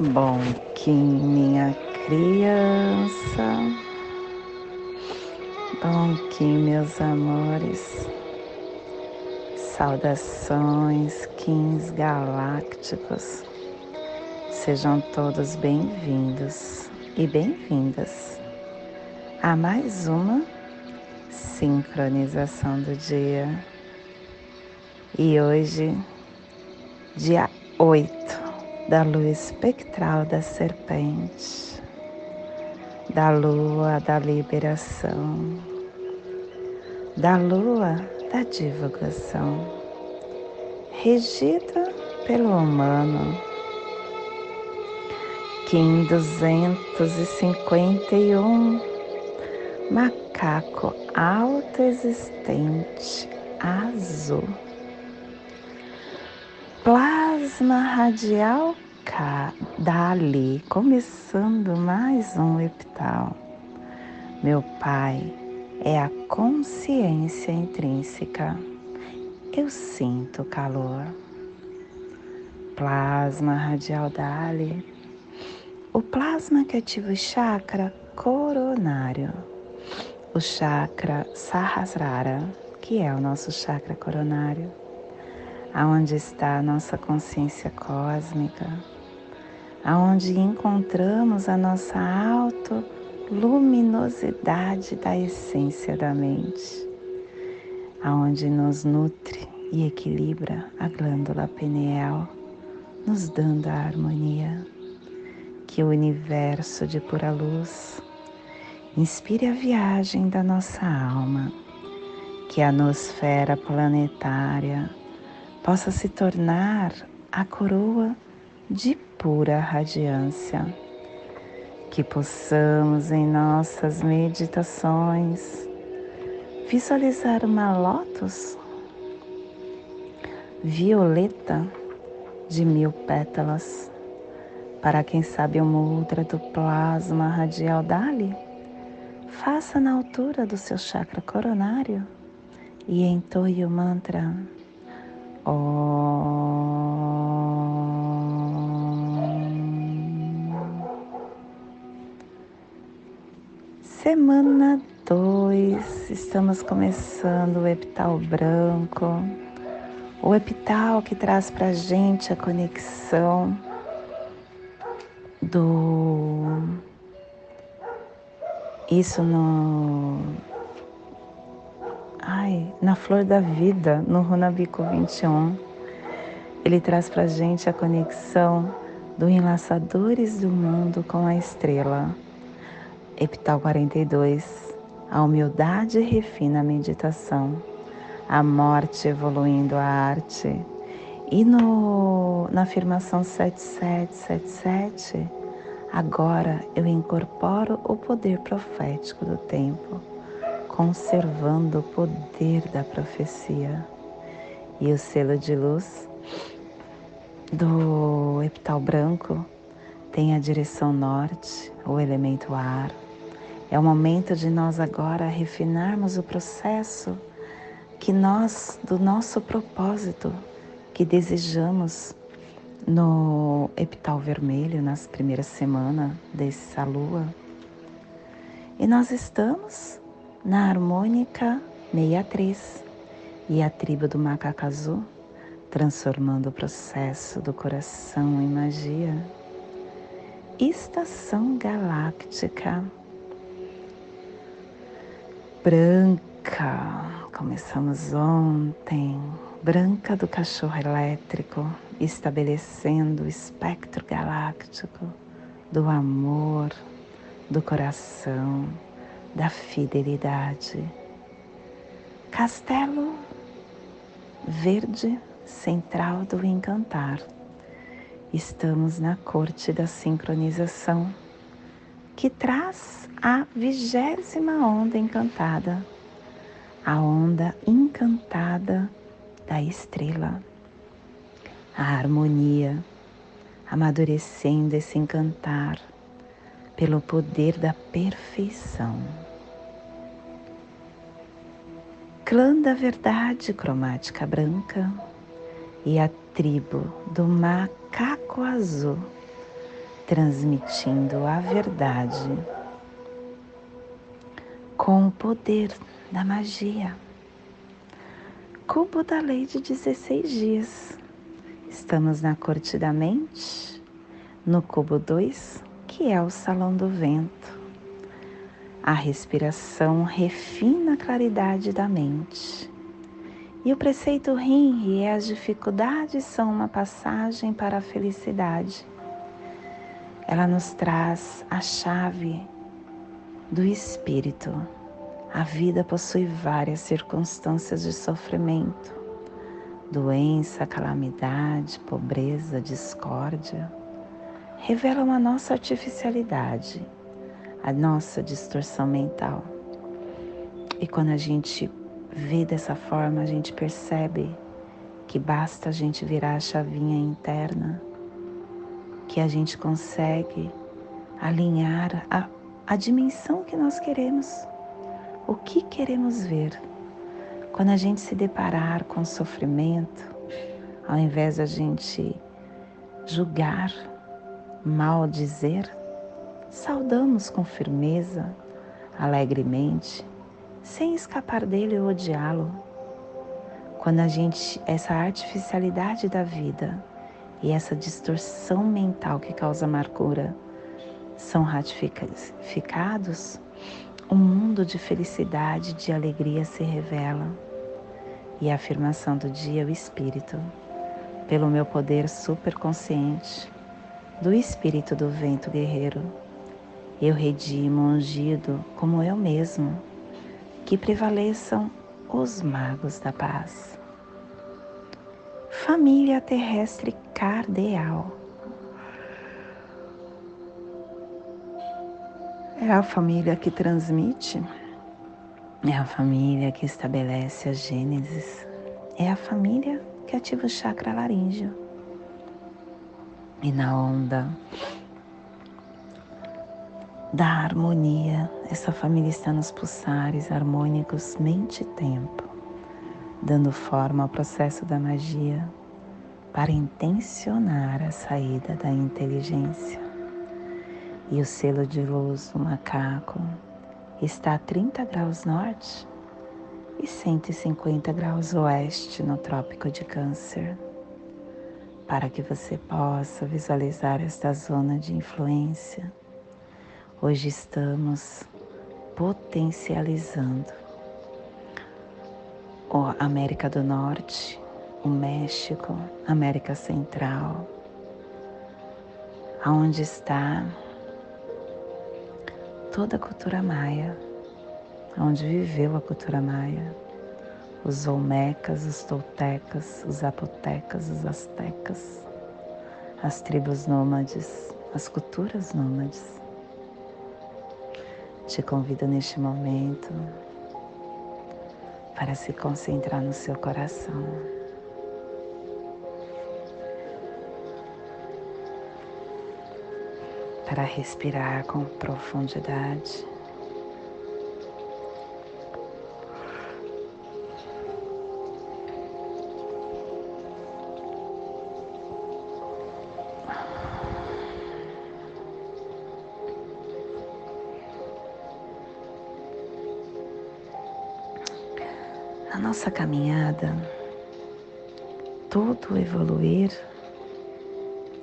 Bom, Kim, minha criança. Bom, Kim, meus amores. Saudações, Kins galácticos. Sejam todos bem-vindos e bem-vindas a mais uma sincronização do dia. E hoje, dia 8 da luz espectral da serpente, da lua da liberação, da lua da divulgação, regida pelo humano. Kim 251, macaco autoexistente azul plasma radial dali, começando mais um epital. Meu Pai é a consciência intrínseca. Eu sinto calor. Plasma radial Dali. O plasma que ativa o chakra coronário. O chakra Sahasrara, que é o nosso chakra coronário aonde está a nossa consciência cósmica, aonde encontramos a nossa autoluminosidade da essência da mente, aonde nos nutre e equilibra a glândula pineal, nos dando a harmonia. Que o universo de pura luz inspire a viagem da nossa alma, que a nosfera planetária possa se tornar a coroa de pura radiância. Que possamos em nossas meditações visualizar uma lótus violeta de mil pétalas. Para quem sabe o mudra do plasma radial Dali, faça na altura do seu chakra coronário e entoie o mantra Semana 2, estamos começando o epital branco, o epital que traz para gente a conexão do. Isso no Ai, na flor da vida, no Runabico 21, ele traz para gente a conexão do Enlaçadores do Mundo com a Estrela. Epital 42, a humildade refina a meditação, a morte evoluindo a arte. E no, na afirmação 7777, agora eu incorporo o poder profético do tempo conservando o poder da profecia. E o selo de luz do epital branco tem a direção norte, o elemento ar. É o momento de nós agora refinarmos o processo que nós, do nosso propósito, que desejamos no epital vermelho, nas primeiras semanas dessa lua. E nós estamos na harmônica 63 e a tribo do macaco azul, transformando o processo do coração em magia. Estação galáctica branca, começamos ontem, branca do cachorro elétrico, estabelecendo o espectro galáctico do amor, do coração da fidelidade. Castelo verde central do encantar. Estamos na corte da sincronização, que traz a vigésima onda encantada, a onda encantada da estrela, a harmonia, amadurecendo esse encantar pelo poder da perfeição. Clã da Verdade Cromática Branca e a tribo do Macaco Azul, transmitindo a verdade com o poder da magia. Cubo da Lei de 16 dias. Estamos na Corte da Mente, no cubo 2, que é o Salão do Vento. A respiração refina a claridade da mente. E o preceito Rin e as dificuldades são uma passagem para a felicidade. Ela nos traz a chave do espírito. A vida possui várias circunstâncias de sofrimento, doença, calamidade, pobreza, discórdia revelam a nossa artificialidade, a nossa distorção mental. E quando a gente vê dessa forma, a gente percebe que basta a gente virar a chavinha interna, que a gente consegue alinhar a, a dimensão que nós queremos, o que queremos ver. Quando a gente se deparar com sofrimento, ao invés da gente julgar, mal dizer, saudamos com firmeza, alegremente, sem escapar dele ou odiá-lo. Quando a gente, essa artificialidade da vida e essa distorção mental que causa amargura são ratificados, um mundo de felicidade, de alegria se revela. E a afirmação do dia é o Espírito, pelo meu poder superconsciente, do espírito do vento guerreiro. Eu redimo ungido como eu mesmo, que prevaleçam os magos da paz. Família terrestre cardeal. É a família que transmite, é a família que estabelece a gênesis, é a família que ativa o chakra laríngeo e na onda da harmonia. Essa família está nos pulsares harmônicos mente e tempo, dando forma ao processo da magia para intencionar a saída da inteligência. E o selo de luz do macaco está a 30 graus norte e 150 graus oeste no Trópico de Câncer para que você possa visualizar esta zona de influência. Hoje estamos potencializando América do Norte, o México, América Central, aonde está toda a cultura maia, onde viveu a cultura maia os olmecas, os toltecas, os zapotecas, os astecas, as tribos nômades, as culturas nômades. Te convido neste momento para se concentrar no seu coração. Para respirar com profundidade. Nossa caminhada, todo evoluir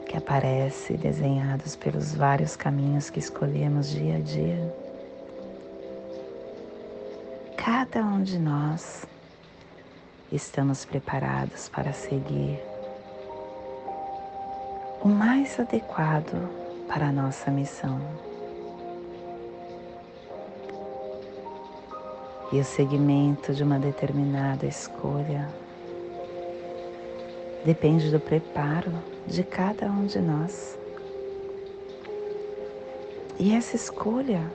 que aparece desenhados pelos vários caminhos que escolhemos dia a dia, cada um de nós estamos preparados para seguir o mais adequado para a nossa missão. E o segmento de uma determinada escolha depende do preparo de cada um de nós. E essa escolha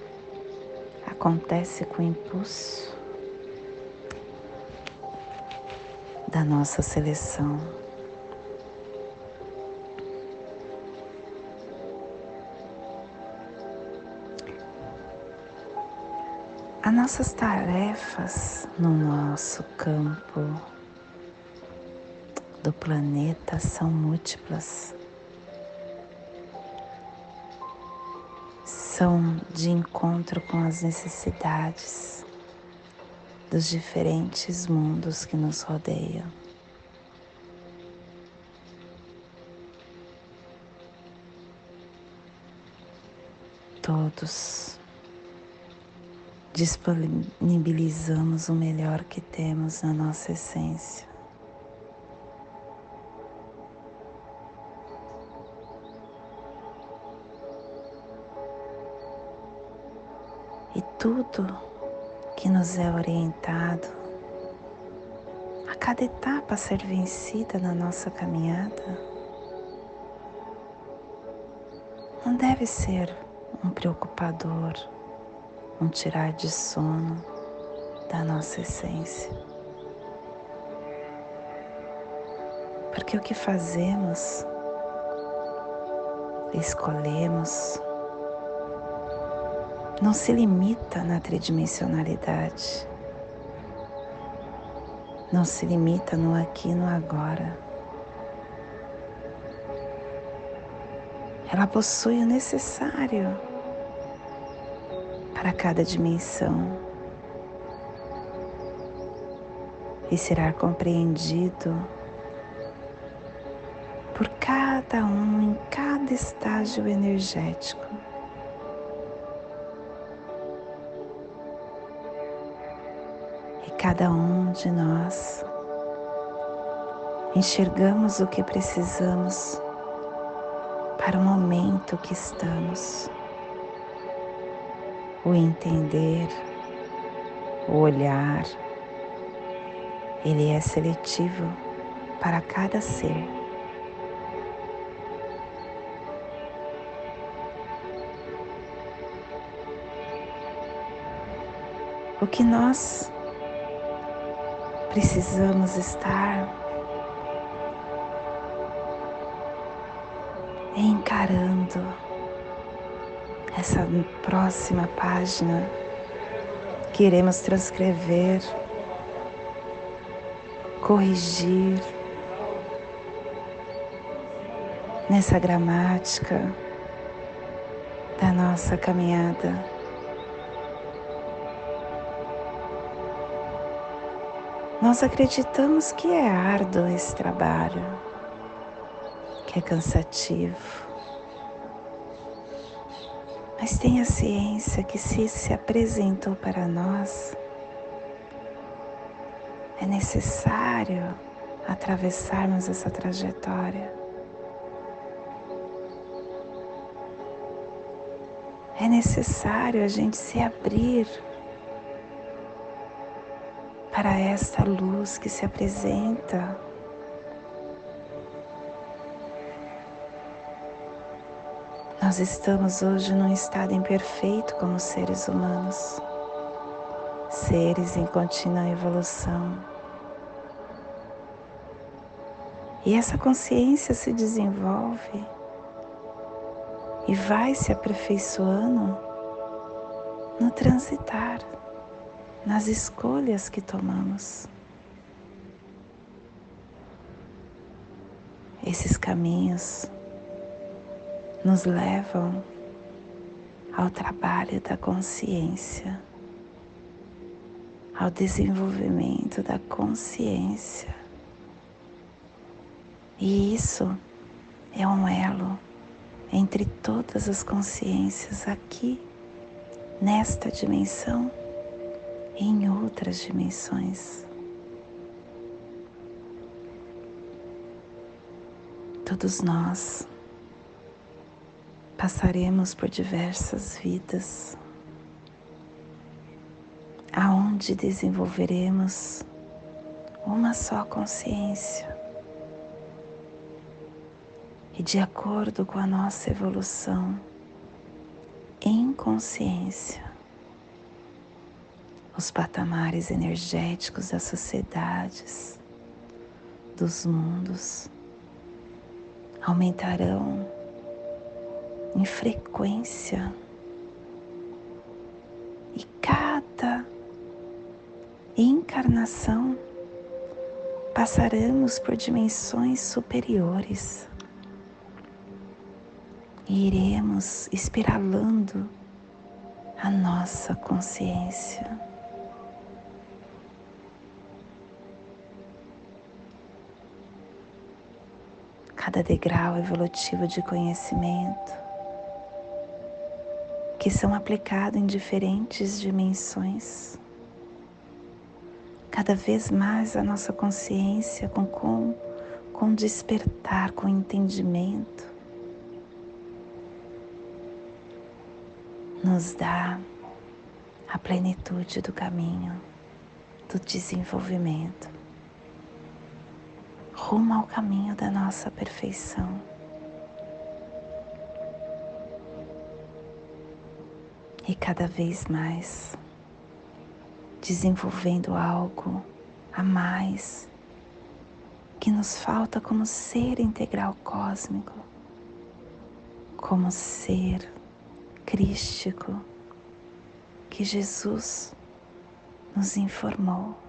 acontece com o impulso da nossa seleção. As nossas tarefas no nosso campo do planeta são múltiplas. São de encontro com as necessidades dos diferentes mundos que nos rodeiam. Todos disponibilizamos o melhor que temos na nossa essência. E tudo que nos é orientado a cada etapa a ser vencida na nossa caminhada não deve ser um preocupador um tirar de sono da nossa essência. Porque o que fazemos, escolhemos, não se limita na tridimensionalidade, não se limita no aqui e no agora. Ela possui o necessário para cada dimensão e será compreendido por cada um em cada estágio energético. E cada um de nós enxergamos o que precisamos para o momento que estamos o entender, o olhar, ele é seletivo para cada ser. O que nós precisamos estar encarando essa próxima página que iremos transcrever, corrigir nessa gramática da nossa caminhada. Nós acreditamos que é árduo esse trabalho, que é cansativo. Mas tenha ciência que se se apresentou para nós, é necessário atravessarmos essa trajetória. É necessário a gente se abrir para esta luz que se apresenta Nós estamos hoje num estado imperfeito como seres humanos, seres em contínua evolução. E essa consciência se desenvolve e vai se aperfeiçoando no transitar, nas escolhas que tomamos. Esses caminhos nos levam ao trabalho da consciência, ao desenvolvimento da consciência. E isso é um elo entre todas as consciências aqui, nesta dimensão e em outras dimensões. Todos nós passaremos por diversas vidas, aonde desenvolveremos uma só consciência. E de acordo com a nossa evolução, em consciência os patamares energéticos das sociedades, dos mundos, aumentarão em frequência. E cada encarnação passaremos por dimensões superiores. E iremos espiralando a nossa consciência. Cada degrau evolutivo de conhecimento que são aplicados em diferentes dimensões cada vez mais a nossa consciência com, com, com despertar, com entendimento, nos dá a plenitude do caminho, do desenvolvimento, rumo ao caminho da nossa perfeição. E cada vez mais desenvolvendo algo a mais que nos falta como ser integral cósmico, como ser crístico que Jesus nos informou.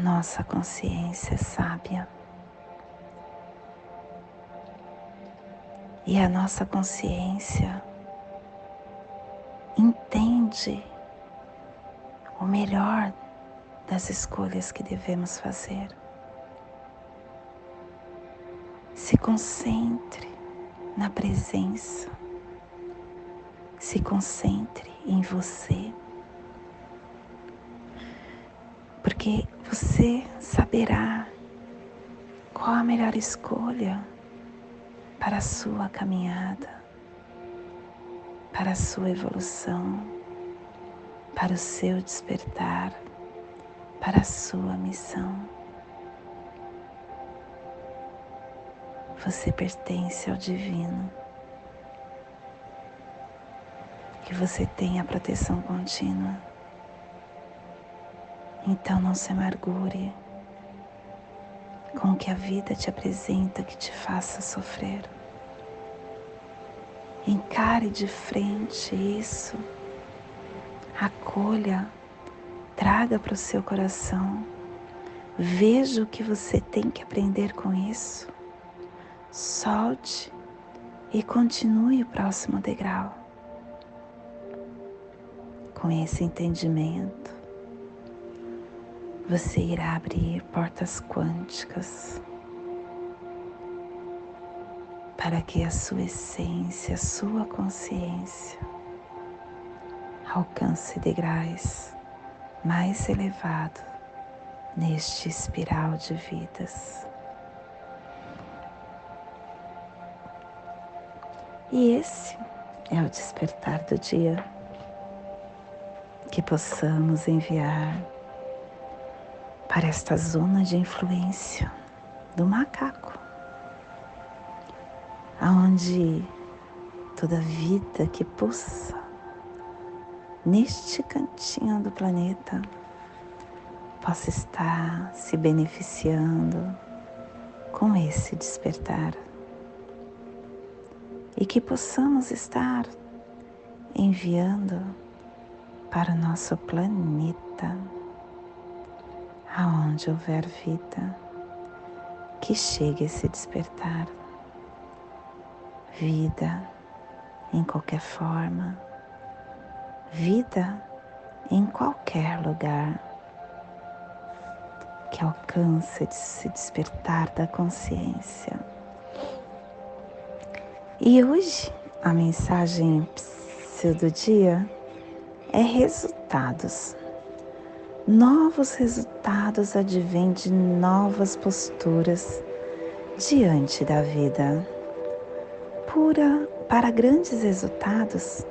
Nossa consciência sábia. e a nossa consciência entende o melhor das escolhas que devemos fazer. Se concentre na presença, se concentre em você, porque você saberá qual a melhor escolha para a sua caminhada, para a sua evolução, para o seu despertar, para a sua missão. Você pertence ao Divino. E você tem a proteção contínua. Então não se amargure com o que a vida te apresenta que te faça sofrer. Encare de frente isso, acolha, traga para o seu coração, veja o que você tem que aprender com isso, solte e continue o próximo degrau. Com esse entendimento, você irá abrir portas quânticas para que a sua essência, a sua consciência alcance degraus mais elevados neste espiral de vidas. E esse é o despertar do dia. Que possamos enviar para esta zona de influência do macaco, aonde toda vida que pulsa neste cantinho do planeta possa estar se beneficiando com esse despertar. E que possamos estar enviando para o nosso planeta aonde houver vida, que chegue esse despertar. Vida em qualquer forma, vida em qualquer lugar, que alcance de se despertar da consciência. E hoje a mensagem do dia é resultados novos resultados advêm de novas posturas diante da vida. Pura para grandes resultados,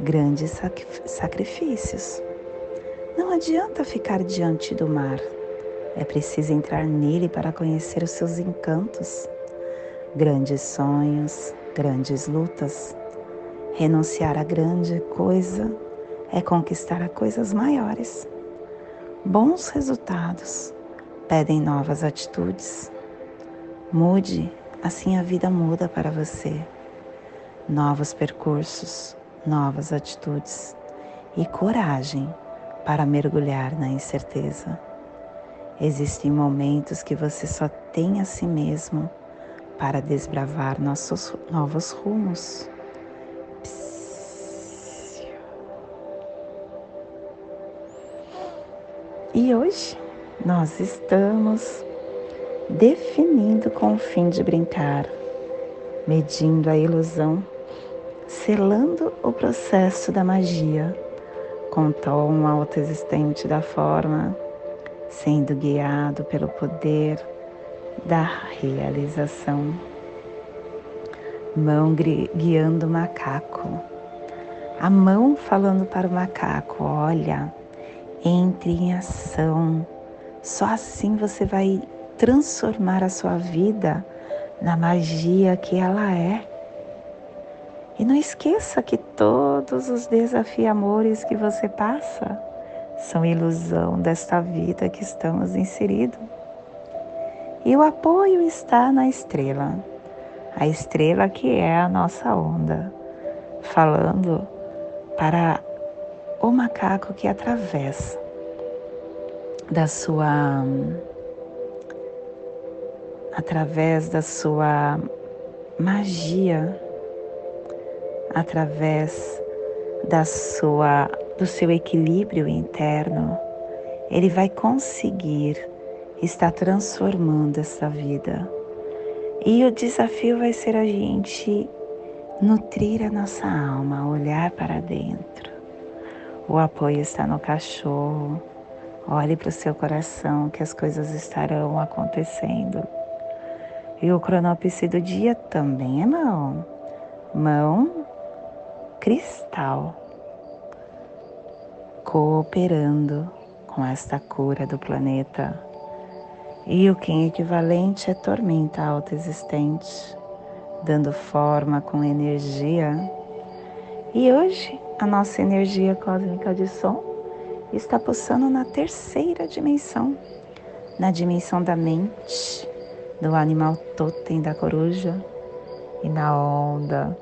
grandes sacrifícios. Não adianta ficar diante do mar. É preciso entrar nele para conhecer os seus encantos. Grandes sonhos, grandes lutas. Renunciar a grande coisa é conquistar a coisas maiores. Bons resultados pedem novas atitudes. Mude, assim a vida muda para você. Novos percursos, novas atitudes e coragem para mergulhar na incerteza. Existem momentos que você só tem a si mesmo para desbravar nossos novos rumos. E hoje nós estamos definindo com o fim de brincar, medindo a ilusão, selando o processo da magia com tom autoexistente da forma, sendo guiado pelo poder da realização. Mão guiando o macaco. A mão falando para o macaco: olha, entre em ação. Só assim você vai transformar a sua vida na magia que ela é. E não esqueça que todos os desafios amores que você passa são ilusão desta vida que estamos inseridos. E o apoio está na estrela, a estrela que é a nossa onda, falando para o macaco que atravessa da sua através da sua magia através da sua do seu equilíbrio interno, ele vai conseguir estar transformando essa vida. E o desafio vai ser a gente nutrir a nossa alma, olhar para dentro. O apoio está no cachorro. Olhe para o seu coração que as coisas estarão acontecendo. E o cronopse do dia também é mão. Mão cristal, cooperando com esta cura do planeta. E o Kim equivalente é tormenta autoexistente, dando forma com energia. E hoje a nossa energia cósmica de som está pulsando na terceira dimensão, na dimensão da mente, do animal totem da coruja e na onda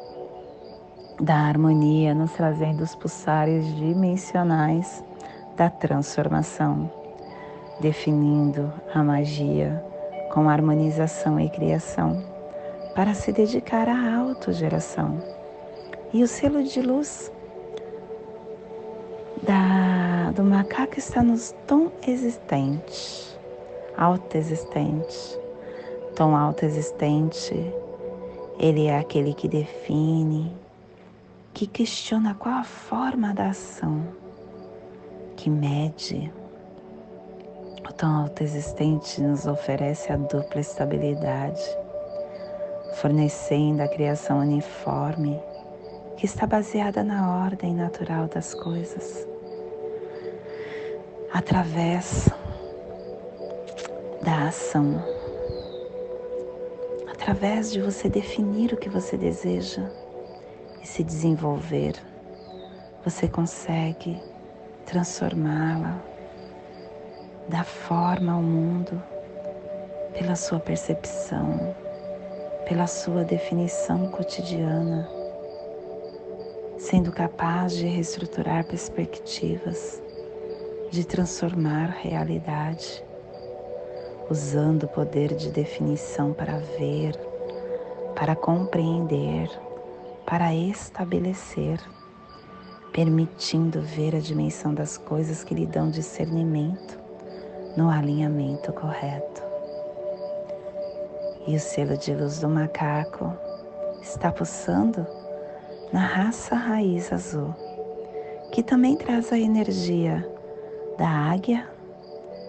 da harmonia, nos trazendo os pulsares dimensionais da transformação, definindo a magia com harmonização e criação, para se dedicar à autogeração. E o selo de luz da, do macaco está nos tom existente, autoexistente. Tom autoexistente, ele é aquele que define, que questiona qual a forma da ação, que mede. O tom autoexistente nos oferece a dupla estabilidade, fornecendo a criação uniforme que está baseada na ordem natural das coisas. Através da ação, através de você definir o que você deseja e se desenvolver, você consegue transformá-la, dar forma ao mundo pela sua percepção, pela sua definição cotidiana, sendo capaz de reestruturar perspectivas, de transformar realidade, usando o poder de definição para ver, para compreender para estabelecer, permitindo ver a dimensão das coisas que lhe dão discernimento no alinhamento correto. E o selo de luz do macaco está pulsando na raça raiz azul, que também traz a energia da águia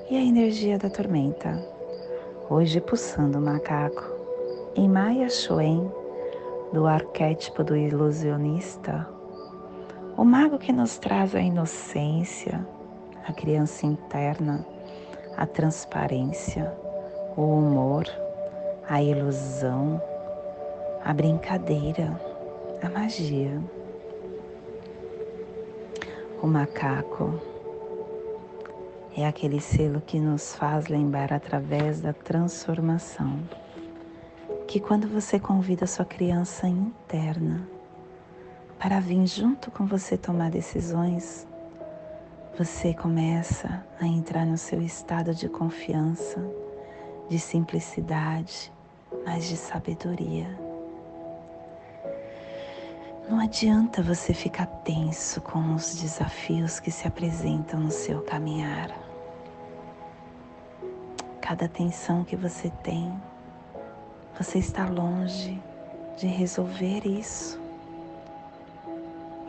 e a energia da tormenta. Hoje pulsando o macaco em Maya Shuen do arquétipo do ilusionista, o mago que nos traz a inocência, a criança interna, a transparência, o humor, a ilusão, a brincadeira, a magia. O macaco é aquele selo que nos faz lembrar através da transformação que quando você convida sua criança interna para vir junto com você tomar decisões, você começa a entrar no seu estado de confiança, de simplicidade, mas de sabedoria. Não adianta você ficar tenso com os desafios que se apresentam no seu caminhar. Cada tensão que você tem, você está longe de resolver isso.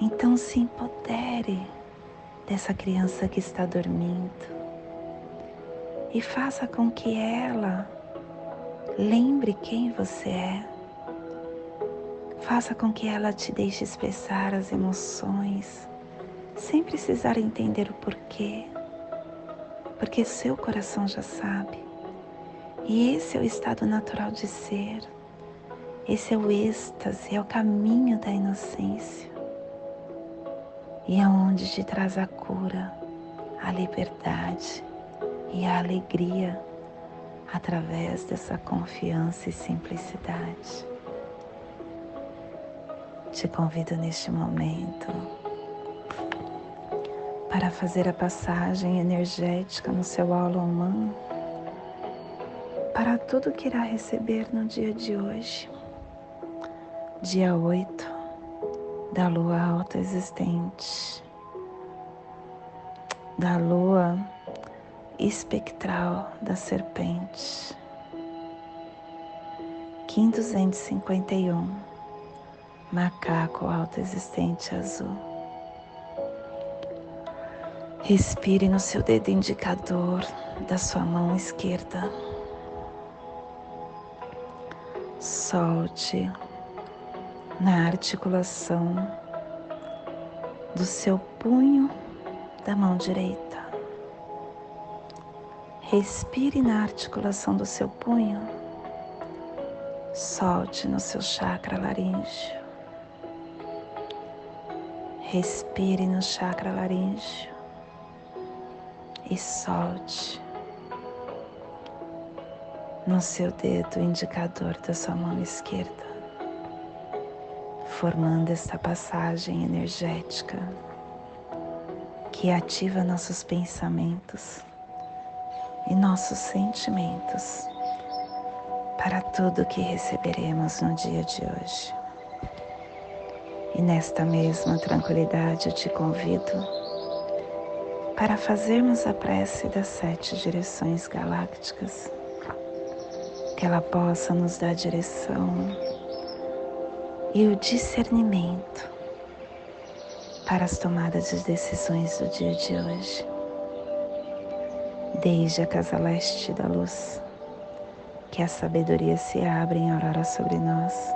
Então se empodere dessa criança que está dormindo e faça com que ela lembre quem você é. Faça com que ela te deixe expressar as emoções sem precisar entender o porquê, porque seu coração já sabe. E esse é o estado natural de ser. Esse é o êxtase, é o caminho da inocência e aonde te traz a cura, a liberdade e a alegria através dessa confiança e simplicidade. Te convido neste momento para fazer a passagem energética no seu aula humano para tudo que irá receber no dia de hoje, dia 8 da lua alta existente, da lua espectral da serpente. Kim 251, macaco alto existente azul. Respire no seu dedo indicador da sua mão esquerda. Solte na articulação do seu punho da mão direita. Respire na articulação do seu punho. Solte no seu chakra laríngeo. Respire no chakra laríngeo e solte no seu dedo indicador da sua mão esquerda formando esta passagem energética que ativa nossos pensamentos e nossos sentimentos para tudo que receberemos no dia de hoje. E nesta mesma tranquilidade eu te convido para fazermos a prece das sete direções galácticas, que ela possa nos dar direção e o discernimento para as tomadas de decisões do dia de hoje. Desde a casa leste da luz, que a sabedoria se abre em aurora sobre nós,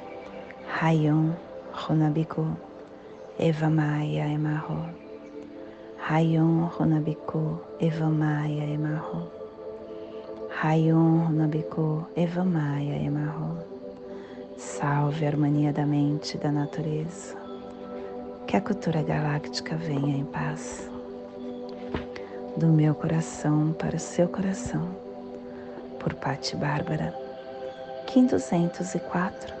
Rayon Runabiku. Eva Maia Emarro. Rayon Runabiku. Eva Maia Emarro. Rayon Runabiku. Eva Maia Emarro. Salve a harmonia da mente e da natureza. Que a cultura galáctica venha em paz. Do meu coração para o seu coração. Por Patti Bárbara. Kim 204.